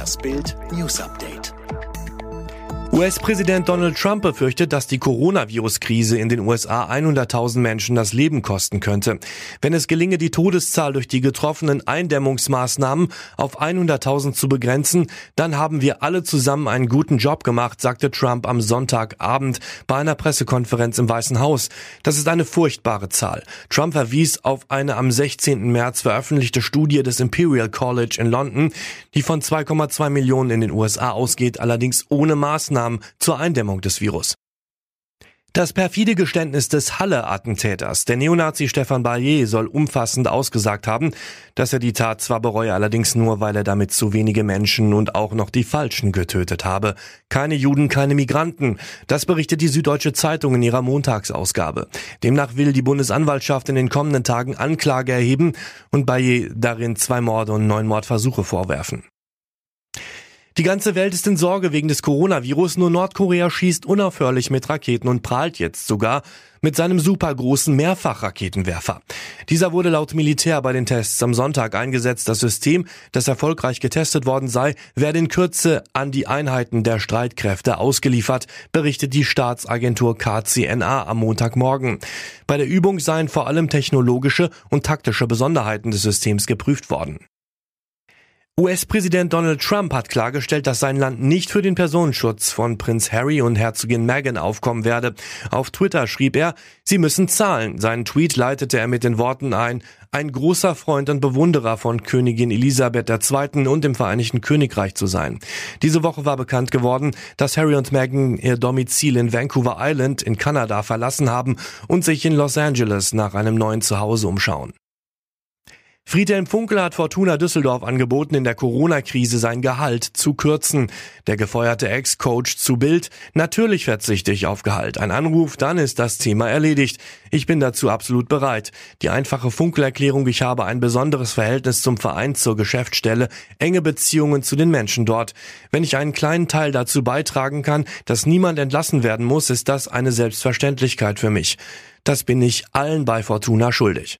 Das Bild News Update. US-Präsident Donald Trump befürchtet, dass die Coronavirus-Krise in den USA 100.000 Menschen das Leben kosten könnte. Wenn es gelinge, die Todeszahl durch die getroffenen Eindämmungsmaßnahmen auf 100.000 zu begrenzen, dann haben wir alle zusammen einen guten Job gemacht, sagte Trump am Sonntagabend bei einer Pressekonferenz im Weißen Haus. Das ist eine furchtbare Zahl. Trump verwies auf eine am 16. März veröffentlichte Studie des Imperial College in London, die von 2,2 Millionen in den USA ausgeht, allerdings ohne Maßnahmen zur Eindämmung des Virus. Das perfide Geständnis des Halle-Attentäters, der Neonazi Stefan Barrier, soll umfassend ausgesagt haben, dass er die Tat zwar bereue, allerdings nur, weil er damit zu wenige Menschen und auch noch die Falschen getötet habe. Keine Juden, keine Migranten. Das berichtet die Süddeutsche Zeitung in ihrer Montagsausgabe. Demnach will die Bundesanwaltschaft in den kommenden Tagen Anklage erheben und Barrier darin zwei Morde und neun Mordversuche vorwerfen. Die ganze Welt ist in Sorge wegen des Coronavirus, nur Nordkorea schießt unaufhörlich mit Raketen und prahlt jetzt sogar mit seinem supergroßen Mehrfachraketenwerfer. Dieser wurde laut Militär bei den Tests am Sonntag eingesetzt. Das System, das erfolgreich getestet worden sei, werde in Kürze an die Einheiten der Streitkräfte ausgeliefert, berichtet die Staatsagentur KCNA am Montagmorgen. Bei der Übung seien vor allem technologische und taktische Besonderheiten des Systems geprüft worden. US-Präsident Donald Trump hat klargestellt, dass sein Land nicht für den Personenschutz von Prinz Harry und Herzogin Meghan aufkommen werde. Auf Twitter schrieb er, sie müssen zahlen. Seinen Tweet leitete er mit den Worten ein, ein großer Freund und Bewunderer von Königin Elisabeth II. und dem Vereinigten Königreich zu sein. Diese Woche war bekannt geworden, dass Harry und Meghan ihr Domizil in Vancouver Island in Kanada verlassen haben und sich in Los Angeles nach einem neuen Zuhause umschauen. Friedhelm Funkel hat Fortuna Düsseldorf angeboten, in der Corona-Krise sein Gehalt zu kürzen. Der gefeuerte Ex-Coach zu Bild, natürlich verzichte ich auf Gehalt. Ein Anruf, dann ist das Thema erledigt. Ich bin dazu absolut bereit. Die einfache Funkel-Erklärung, ich habe ein besonderes Verhältnis zum Verein, zur Geschäftsstelle, enge Beziehungen zu den Menschen dort. Wenn ich einen kleinen Teil dazu beitragen kann, dass niemand entlassen werden muss, ist das eine Selbstverständlichkeit für mich. Das bin ich allen bei Fortuna schuldig.